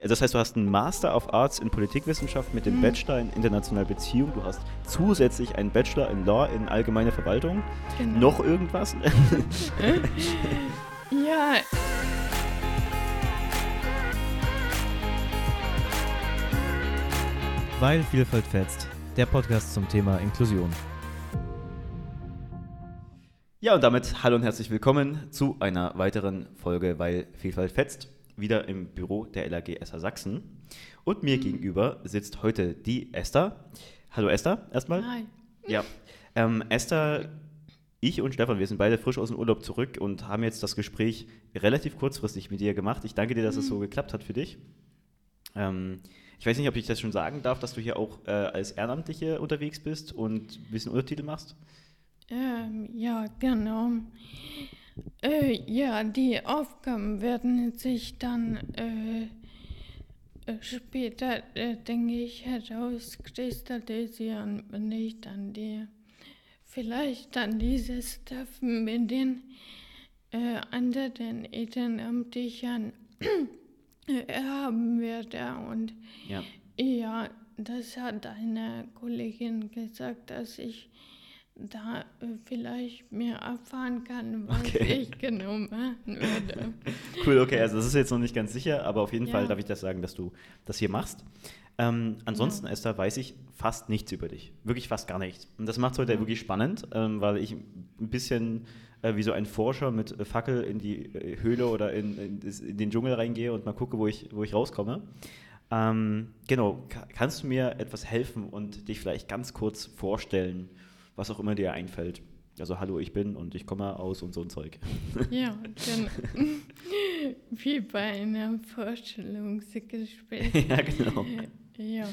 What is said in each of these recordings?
Das heißt, du hast einen Master of Arts in Politikwissenschaft mit dem Mhm. Bachelor in internationale Beziehung. Du hast zusätzlich einen Bachelor in Law in allgemeine Verwaltung. Genau. Noch irgendwas? Ja, Weil Vielfalt fetzt. Der Podcast zum Thema Inklusion. Ja, und damit hallo und herzlich willkommen zu einer weiteren Folge, weil Vielfalt fetzt. Wieder im Büro der LAG Esser Sachsen. Und mir gegenüber sitzt heute die Esther. Hallo Esther, erstmal. hi. Ja, ähm, Esther, ich und Stefan, wir sind beide frisch aus dem Urlaub zurück und haben jetzt das Gespräch relativ kurzfristig mit dir gemacht. Ich danke dir, dass es so geklappt hat für dich. Ähm, ich weiß nicht, ob ich das schon sagen darf, dass du hier auch äh, als Ehrenamtliche unterwegs bist und ein bisschen Untertitel machst. Ähm, ja, genau. Äh, ja, die Aufgaben werden sich dann äh, äh, später, äh, denke ich, herauskristallisieren, wenn ich dann die, vielleicht dann dieses Treffen mit den äh, anderen Ehrenamtlichen äh, haben werde. Und Ja. ja, das hat eine Kollegin gesagt, dass ich da äh, vielleicht mehr erfahren kann, was Okay. ich genau machen würde. Cool, okay, also das ist jetzt noch nicht ganz sicher, aber auf jeden Ja. Fall darf ich das sagen, dass du das hier machst. Ähm, ansonsten, Esther, weiß ich fast nichts über dich. Wirklich fast gar nichts. Und das macht es heute Ja. wirklich spannend, ähm, weil ich ein bisschen äh, wie so ein Forscher mit Fackel in die äh, Höhle oder in, in, in den Dschungel reingehe und mal gucke, wo ich, wo ich rauskomme. Ähm, genau, ka kannst du mir etwas helfen und dich vielleicht ganz kurz vorstellen, was auch immer dir einfällt? Also, hallo, ich bin und ich komme aus und so ein Zeug. Ja, genau. Wie bei einem Vorstellungsgespräch. ja, genau. Ja.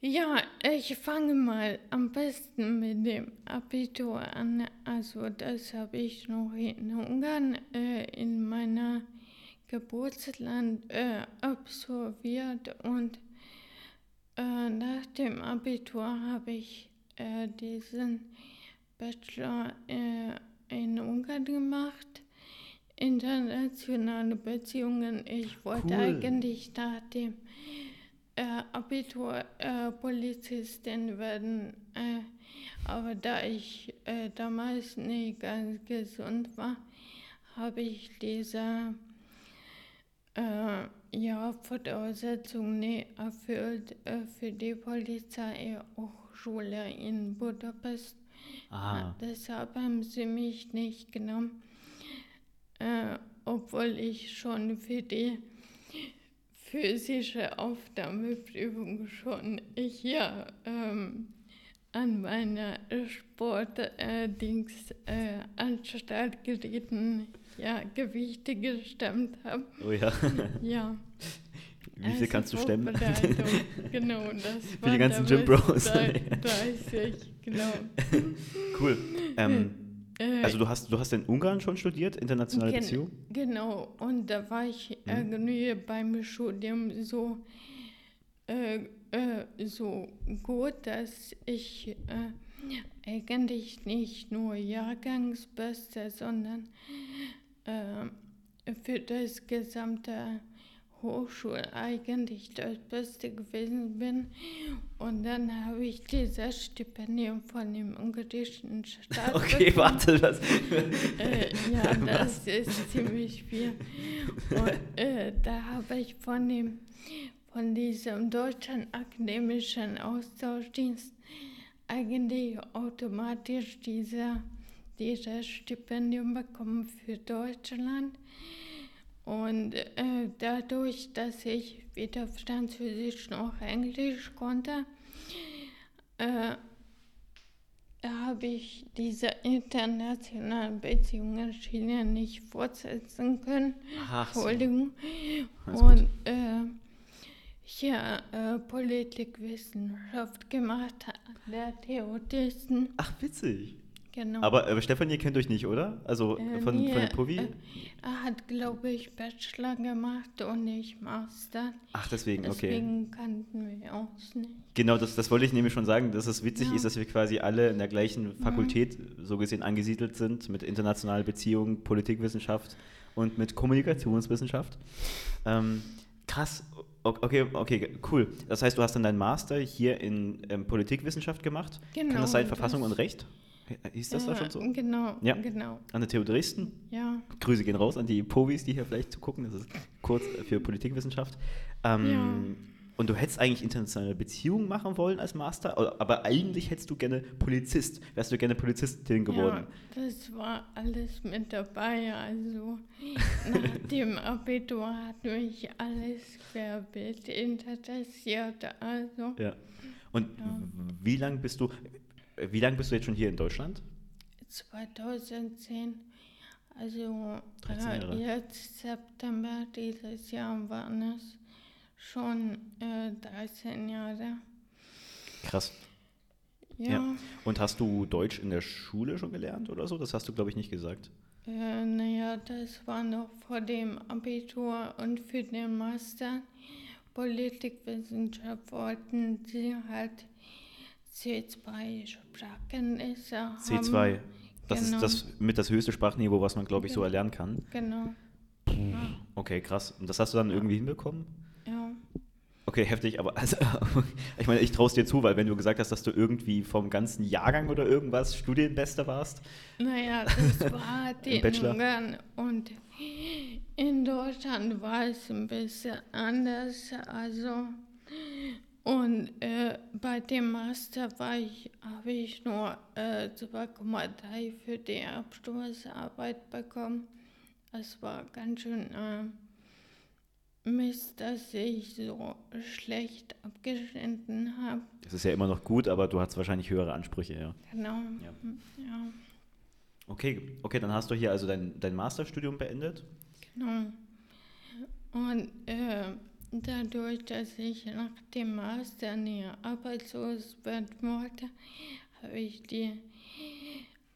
Ja, ich fange mal am besten mit dem Abitur an. Also das habe ich noch in Ungarn äh, in meiner Geburtsland äh, absolviert und äh, nach dem Abitur habe ich äh, diesen Bachelor äh, in Ungarn gemacht. Internationale Beziehungen. Ich wollte Cool. eigentlich nach dem äh, Abitur äh, Polizistin werden, äh, aber da ich äh, damals nicht ganz gesund war, habe ich diese äh, ja, Voraussetzung nicht erfüllt äh, für die Polizeihochschule in Budapest. Ah. Deshalb haben sie mich nicht genommen, äh, obwohl ich schon für die physische Aufnahmeprüfung schon hier ähm, an meiner Sportdings äh, Anstalt geräten, ja, Gewichte gestemmt habe. Oh ja. Ja. Wie viel Also kannst du stemmen? Genau, das Für die ganzen Gym Bros. 30, genau. Cool. Ähm, Äh, also du hast, du hast in Ungarn schon studiert, internationale Gen- Beziehung? Genau, und da war ich irgendwie beim Studium so, äh, äh, so gut, dass ich äh, eigentlich nicht nur Jahrgangsbeste, sondern äh, für das gesamte Hochschul eigentlich das Beste gewesen bin. Und dann habe ich dieses Stipendium von dem ungarischen Staat Okay, bekommen. warte, das. Äh, ja, das ist ziemlich viel. Und äh, da habe ich von dem von diesem deutschen akademischen Austauschdienst eigentlich automatisch diese, dieses Stipendium bekommen für Deutschland. Und äh, dadurch, dass ich weder Französisch noch Englisch konnte, äh, habe ich diese internationalen Beziehungen China nicht fortsetzen können. Ach so. Entschuldigung. Gut. Und äh, ja, äh, Politikwissenschaft gemacht an der TU Dresden. Ach, witzig. Genau. Aber äh, Stefan, ihr kennt euch nicht, oder? Also Äh, von, nee, von dem Puvi? äh, er hat, glaube ich, Bachelor gemacht und ich Master. Ach, deswegen, okay. Deswegen kannten wir uns nicht. Genau, das, das wollte ich nämlich schon sagen, dass es witzig Ja. Mhm. ist, dass wir quasi alle in der gleichen Fakultät so gesehen angesiedelt sind mit internationalen Beziehungen, Politikwissenschaft und mit Kommunikationswissenschaft. Ähm, krass, okay, okay, cool. Das heißt, du hast dann deinen Master hier in ähm, Politikwissenschaft gemacht. Genau, Kann das sein, Verfassung das- und Recht? Hieß das da Ja, schon so? Genau, Ja. genau. An der TU Dresden? Ja, Grüße gehen raus an die Povis, die hier vielleicht zugucken. Das ist kurz für Politikwissenschaft. Ähm, Und du hättest eigentlich internationale Beziehungen machen wollen als Master, aber eigentlich hättest du gerne Polizist. Wärst du gerne Polizistin geworden. ja, das war alles mit dabei. Also nach dem Abitur hat mich alles querbeet interessiert. Also Ja. Und Ja. wie lange bist du, wie lange bist du jetzt schon hier in Deutschland? 2010, also 13 Jahre. äh, jetzt September dieses Jahr waren es schon äh, 13 Jahre. Krass. Ja, Ja. Und hast du Deutsch in der Schule schon gelernt oder so? Das hast du, glaube ich, nicht gesagt. Äh, naja, das war noch vor dem Abitur und für den Master Politikwissenschaft wollten sie halt C2 Sprachkenntnisse haben. C2. Das Genau. ist das mit das höchste Sprachniveau, was man, glaube ich, so Genau. erlernen kann. Genau, Okay, krass. Und das hast du dann irgendwie hinbekommen? ja. Okay, heftig, aber also, ich meine, ich traue es dir zu, weil wenn du gesagt hast, dass du irgendwie vom ganzen Jahrgang oder irgendwas Studienbester warst, Naja, das war die Bachelor? Ungarn und in Deutschland war es ein bisschen anders. Also und äh, bei dem Master war ich, habe ich nur äh, 2,3 für die Abschlussarbeit bekommen. Das war ganz schön äh, Mist, dass ich so schlecht abgeschnitten habe. das ist ja immer noch gut, aber du hast wahrscheinlich höhere Ansprüche, ja. Genau. Ja. ja. Okay, okay, dann hast du hier also dein, dein Masterstudium beendet. Genau. Und äh, dadurch, dass ich nach dem Master nie arbeitslos werden wollte, habe ich die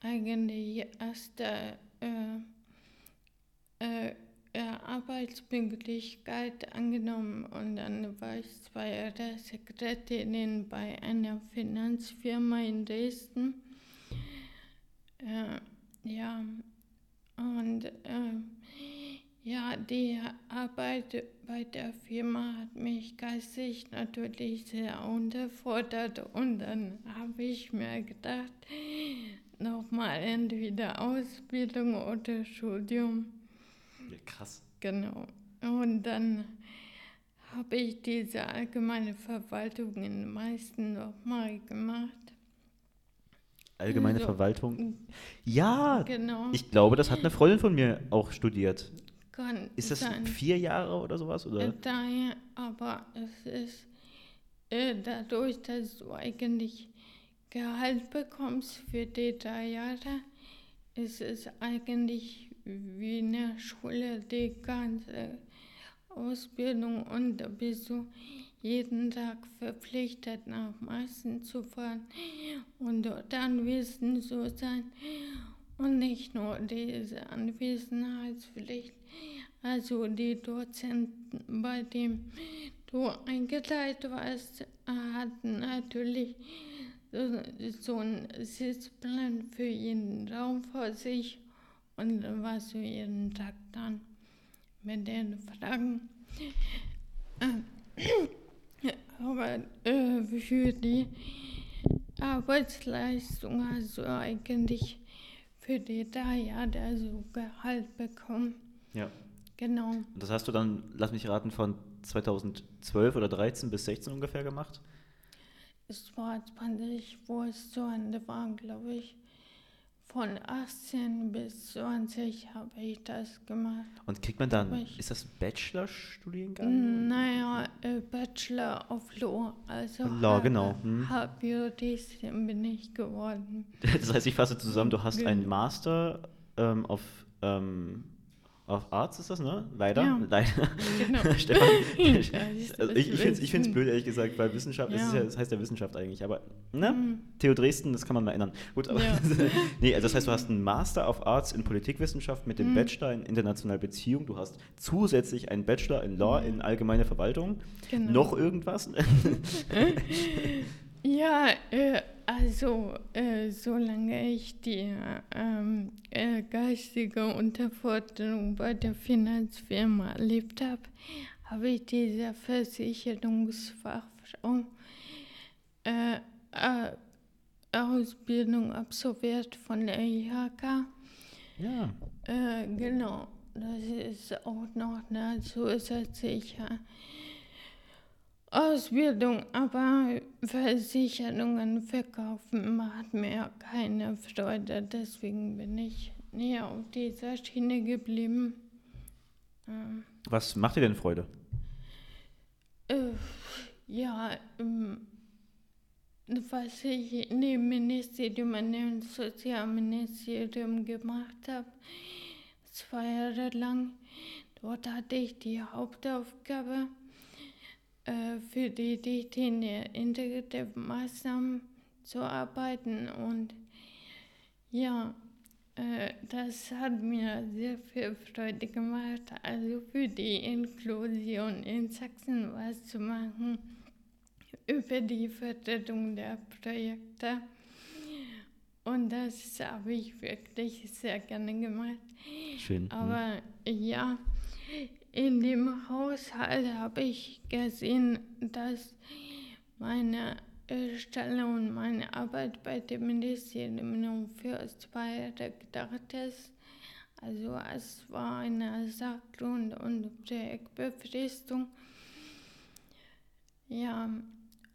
eigentlich erste äh, äh, Arbeitsmöglichkeit angenommen und dann war ich zwei Jahre Sekretärin bei einer Finanzfirma in Dresden. Äh, ja, und äh, ja, die Arbeit bei der Firma hat mich geistig natürlich sehr unterfordert und dann habe ich mir gedacht, nochmal entweder Ausbildung oder Studium. Ja, krass. Genau. Und dann habe ich diese allgemeine Verwaltung in den meisten nochmal gemacht. Allgemeine So. Verwaltung. Ja, Genau. ich glaube, das hat eine Freundin von mir auch studiert. Kann Ist das sein. vier Jahre oder sowas? Äh, Oder? Daher, aber es ist äh, dadurch, dass du eigentlich Gehalt bekommst für die drei Jahre, ist es eigentlich wie in der Schule die ganze Ausbildung und da bist du jeden Tag verpflichtet, nach Meißen zu fahren und dort anwesend zu sein. Und nicht nur diese Anwesenheitspflicht, also die Dozenten, bei denen du eingeteilt warst, hatten natürlich so, einen Sitzplan für jeden Raum vor sich und warst du jeden Tag dann mit den Fragen. Äh, Aber äh, für die Arbeitsleistung hast eigentlich für die drei Jahre also Gehalt bekommen. Ja. Genau. Und das hast du dann, lass mich raten, von 2012 oder 13 bis 16 ungefähr gemacht? Es war 20, wo es zu Ende war, glaube ich. Von 18 bis 20 habe ich das gemacht. Und kriegt man dann, ich- ist das ein Bachelorstudiengang? Naja, äh, Bachelor of Law, also Law, genau, hm. Juristin bin ich geworden. Das heißt, ich fasse zusammen, du hast einen. Master ähm, auf, ähm, auf Arts, ist das, ne? Leider. Ja. Leider. Genau. Stefan, Ja, ich- also ich, ich finde es wissen. blöd, ehrlich gesagt, weil Wissenschaft, das, ist Ja. ja, das heißt ja Wissenschaft eigentlich, aber ne? Hm. TU Dresden, das kann man mal ändern. Gut, aber Ja. nee, also das heißt, du hast einen Master of Arts in Politikwissenschaft mit dem Mhm. Bachelor in internationale Beziehung, du hast zusätzlich einen Bachelor in Law in allgemeine Verwaltung. Genau. Noch irgendwas? Ja, äh, also äh, solange ich die ähm, äh, geistige Unterforderung bei der Finanzfirma erlebt habe, habe ich diese Versicherungsfachfrau äh, äh, Ausbildung absolviert von der IHK. Ja. Äh, genau, das ist auch noch eine zusätzliche Ausbildung, aber Versicherungen verkaufen macht mir keine Freude, deswegen bin ich näher auf dieser Schiene geblieben. Ähm, Was macht dir denn Freude? äh, ja, ähm, was ich neben Ministerium und dem Sozialministerium gemacht habe, zwei Jahre lang, dort hatte ich die Hauptaufgabe, äh, für die Richtlinie integrierte Maßnahmen zu arbeiten und ja, äh, das hat mir sehr viel Freude gemacht, also für die Inklusion in Sachsen was zu machen über die Förderung der Projekte. Und das habe ich wirklich sehr gerne gemacht. Schön. Mhm. Aber ja, in dem Haushalt habe ich gesehen, dass meine Stelle und meine Arbeit bei dem Ministerium für zwei ist. Also es war eine Sachgrund- und Projektbefristung. Ja,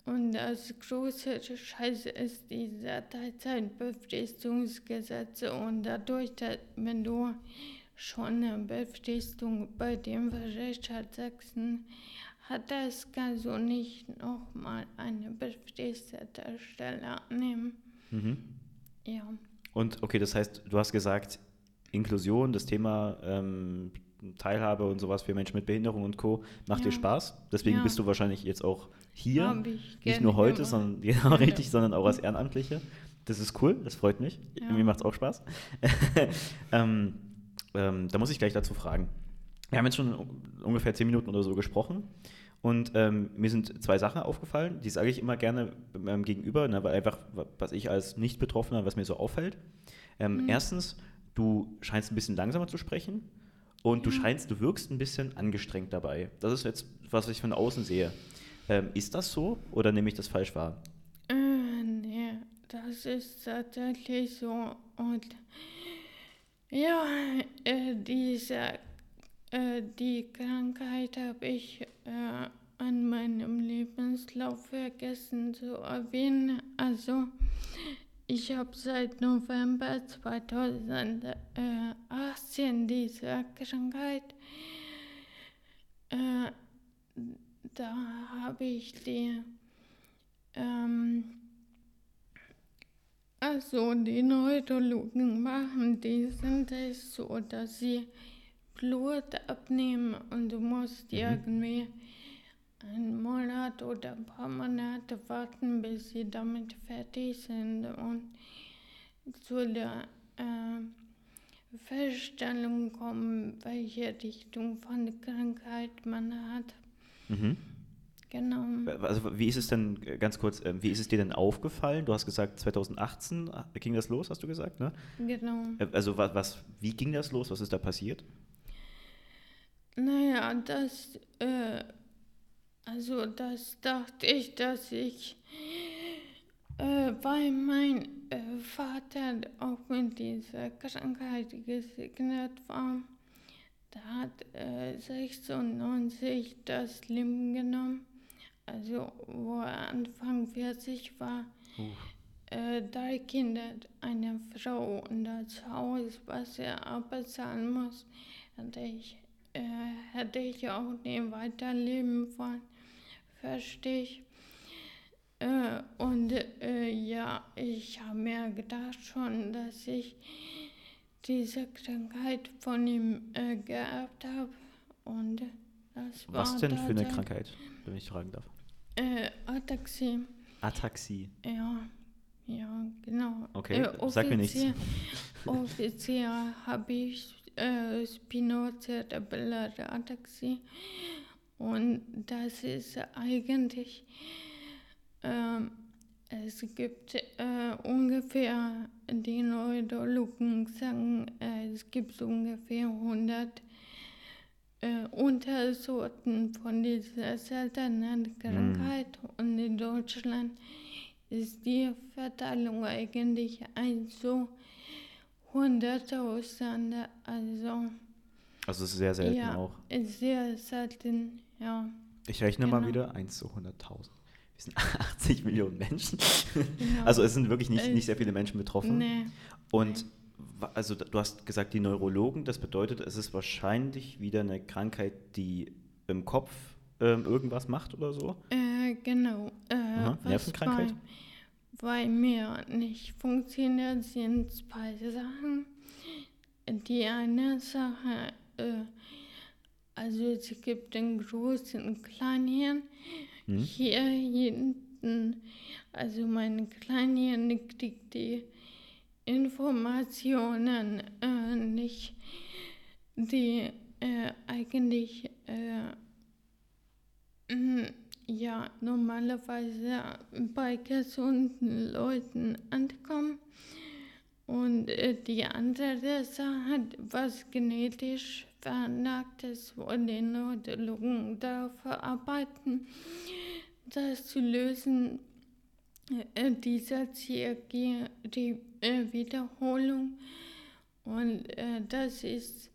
und das große Scheiße ist dieser Teilzeitbefristungsgesetz und dadurch, dass, wenn du schon eine Befristung bei dem Rechtsstaat Sachsen hat das also nicht nochmal eine befristete Stelle annehmen. Mhm. Ja, Und okay, das heißt, du hast gesagt, Inklusion, das Thema ähm, Teilhabe und sowas für Menschen mit Behinderung und Co. macht dir Ja. Spaß. Deswegen Ja. bist du wahrscheinlich jetzt auch hier. Ich Nicht nur heute, gemacht. sondern genau richtig, sondern auch als Ehrenamtliche. Das ist cool, das freut mich. Ja. Mir macht es auch Spaß. ähm, ähm, da muss ich gleich dazu fragen. Wir haben jetzt schon un- ungefähr zehn Minuten oder so gesprochen und ähm, mir sind zwei Sachen aufgefallen, die sage ich immer gerne meinem Gegenüber, ne, weil einfach, wa- was ich als Nicht-Betroffener, was mir so auffällt. Ähm, Mhm. Erstens, du scheinst ein bisschen langsamer zu sprechen und du scheinst, du wirkst ein bisschen angestrengt dabei. Das ist jetzt, was ich von außen sehe. Ähm, ist das so oder nehme ich das falsch wahr? Äh, nee, das ist tatsächlich so. Und ja, äh, diese, äh, die Krankheit habe ich äh, an meinem Lebenslauf vergessen zu erwähnen. Also, ich habe seit November 2018 diese Krankheit. Äh, da habe ich die ähm, also die Neurologen machen diesen Test so, dass sie Blut abnehmen und du musst Mhm. irgendwie einen Monat oder ein paar Monate warten, bis sie damit fertig sind und zu der äh, Feststellung kommen, welche Richtung von der Krankheit man hat. Mhm. Genau. Also wie ist es denn, äh, ganz kurz, ähm, wie ist es dir denn aufgefallen? Du hast gesagt, 2018 ging das los, hast du gesagt, ne? Genau. Äh, Also was, was wie ging das los? Was ist da passiert? Naja, das, äh, also das dachte ich, dass ich, äh, weil mein äh, Vater auch mit dieser Krankheit gesegnet war, der hat äh, 96 das Leben genommen, also wo er Anfang 40 war. Äh, drei Kinder, eine Frau und das Haus, was er abbezahlen muss, hätte ich, äh, hätte ich auch nie weiterleben wollen. Verstehe ich. Äh, und äh, ja, ich habe mir gedacht schon, dass ich diese Krankheit von ihm äh, geerbt habe. Und das war Was denn für eine Krankheit, wenn ich fragen darf? Äh, Ataxie. Ataxie. Ja, ja, genau. Okay, sag mir nichts. Offiziell habe ich äh, Spinocerebelläre Ataxie und das ist eigentlich ähm, es gibt äh, ungefähr, die Neurologen sagen, äh, es gibt ungefähr 100 äh, Untersorten von dieser seltenen Krankheit. Und in Deutschland ist die Verteilung eigentlich ein so 100.000. Also, Also es ist sehr selten ja, auch. ist sehr selten, ja. Ich rechne mal Genau. wieder, 1 zu 100.000. Wir sind 80 Millionen Menschen. Genau. Also es sind wirklich nicht, Äh, nicht sehr viele Menschen betroffen. Nee. Und also du hast gesagt, die Neurologen, das bedeutet, es ist wahrscheinlich wieder eine Krankheit, die im Kopf ähm, irgendwas macht oder so. Äh, genau. Äh, Aha, Nervenkrankheit? Bei, bei mir nicht funktioniert, sind zwei Sachen. Die eine Sache, äh, also es gibt den großen Kleinhirn. Hm? Hier hinten, also mein Kleinhirn kriegt die Informationen äh, nicht, die äh, eigentlich äh, Mm, Ja, normalerweise bei gesunden Leuten ankommen. Und äh, die andere Sache, was genetisch veranlagt ist, wo die Neurologen dafür arbeiten, das zu lösen, dieser Zirkel, die äh, Wiederholung. Und äh, das ist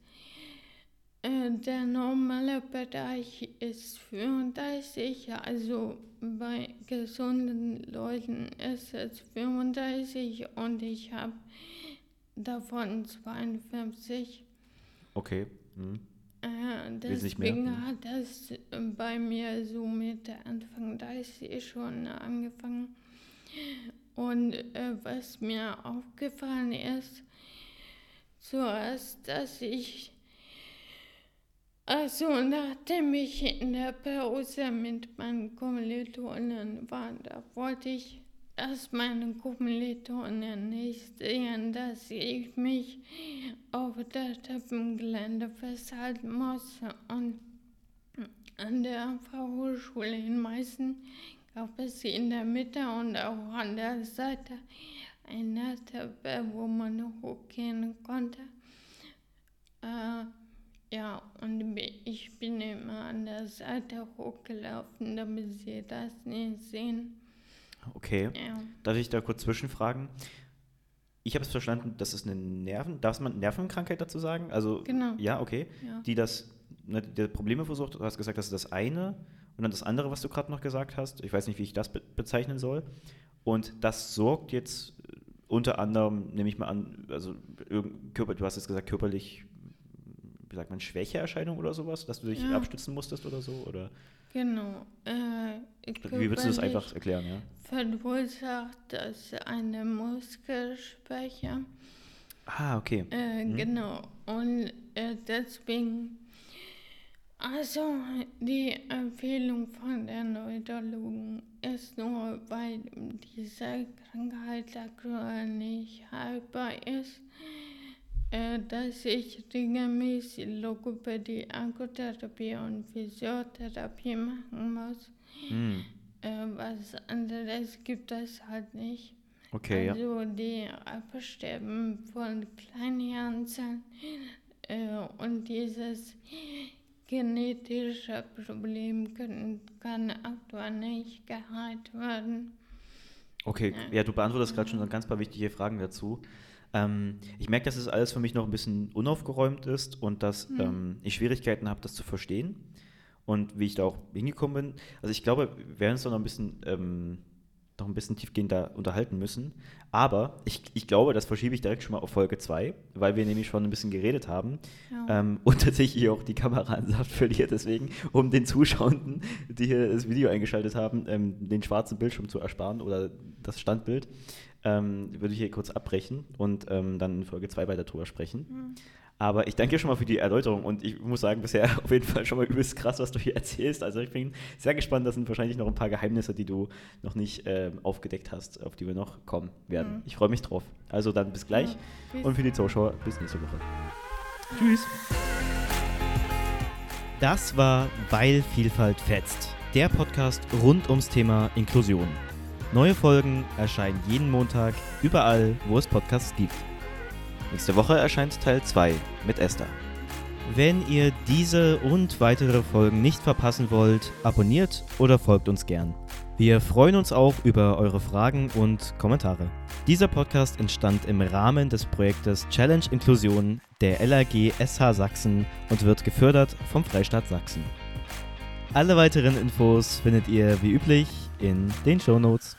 äh, Der normale Bereich ist 35, also bei gesunden Leuten ist es 35 und ich habe davon 52. Okay. Hm. Äh, deswegen mhm. hat das bei mir so mit Anfang 30 schon angefangen. Und äh, was mir aufgefallen ist, zuerst, dass ich also nachdem ich in der Pause mit meinen Kommilitonen war, da wollte ich, dass meine Kommilitonen nicht sehen, dass ich mich auf der Treppengelände festhalten muss. Und an der Fachhochschule in Meißen gab es in der Mitte und auch an der Seite eine Treppe, wo man hochgehen konnte. Äh, ja, und ich bin immer an der Seite hochgelaufen, damit sie das nicht sehen. Okay. Ja, Darf ich da kurz zwischenfragen? Ich habe es verstanden, das ist eine Nerven, darf man Nervenkrankheit dazu sagen? Also, Genau. ja, okay. ja. Die das, ne, die Probleme versucht, du hast gesagt, das ist das eine und dann das andere, was du gerade noch gesagt hast. Ich weiß nicht, wie ich das be bezeichnen soll. Und das sorgt jetzt äh, unter anderem, nehme ich mal an, also Körper, du hast jetzt gesagt, körperlich, wie sagt man, Schwächeerscheinung oder sowas, dass du dich Ja. abstützen musstest oder so? Oder Genau. Äh, wie würdest du das einfach erklären, ja? Verursacht das eine Muskelschwäche. Ah, okay. Äh, Mhm. Genau. Und äh, deswegen, also die Empfehlung von der Neurologen ist nur, weil diese Krankheit aktuell nicht heilbar ist, äh, dass ich regelmäßig Logopädie, Akkutherapie und Physiotherapie machen muss. Hm. Äh, was anderes gibt es halt nicht. Okay, ja. Also die Absterben von Kleinhirnzellen äh, und dieses genetische Problem können, kann aktuell nicht geheilt werden. Okay, Ja. du beantwortest gerade schon so ganz paar wichtige Fragen dazu. Ähm, ich merke, dass es alles für mich noch ein bisschen unaufgeräumt ist und dass Mhm. ähm, ich Schwierigkeiten habe, das zu verstehen und wie ich da auch hingekommen bin. Also ich glaube, wir werden uns noch ein bisschen, ähm, noch ein bisschen tiefgehender unterhalten müssen. Aber ich, ich glaube, das verschiebe ich direkt schon mal auf Folge 2, weil wir nämlich schon ein bisschen geredet haben Ja. ähm, und tatsächlich auch die Kamera an Saft verliert. Deswegen, um den Zuschauenden, die hier das Video eingeschaltet haben, ähm, den schwarzen Bildschirm zu ersparen oder das Standbild, ähm, würde ich hier kurz abbrechen und ähm, dann in Folge 2 weiter drüber sprechen. Mhm. Aber ich danke dir schon mal für die Erläuterung und ich muss sagen, bisher auf jeden Fall schon mal übelst krass, was du hier erzählst. Also ich bin sehr gespannt, das sind wahrscheinlich noch ein paar Geheimnisse, die du noch nicht ähm, aufgedeckt hast, auf die wir noch kommen werden. Mhm. Ich freue mich drauf. Also dann bis gleich Ja, und für die Zuschauer bis nächste Woche. Tschüss. Das war Weil Vielfalt fetzt, der Podcast rund ums Thema Inklusion. Neue Folgen erscheinen jeden Montag überall, wo es Podcasts gibt. Nächste Woche erscheint Teil 2 mit Esther. Wenn ihr diese und weitere Folgen nicht verpassen wollt, abonniert oder folgt uns gern. Wir freuen uns auch über eure Fragen und Kommentare. Dieser Podcast entstand im Rahmen des Projektes Challenge Inklusion der LAG SH Sachsen und wird gefördert vom Freistaat Sachsen. Alle weiteren Infos findet ihr wie üblich in den Shownotes.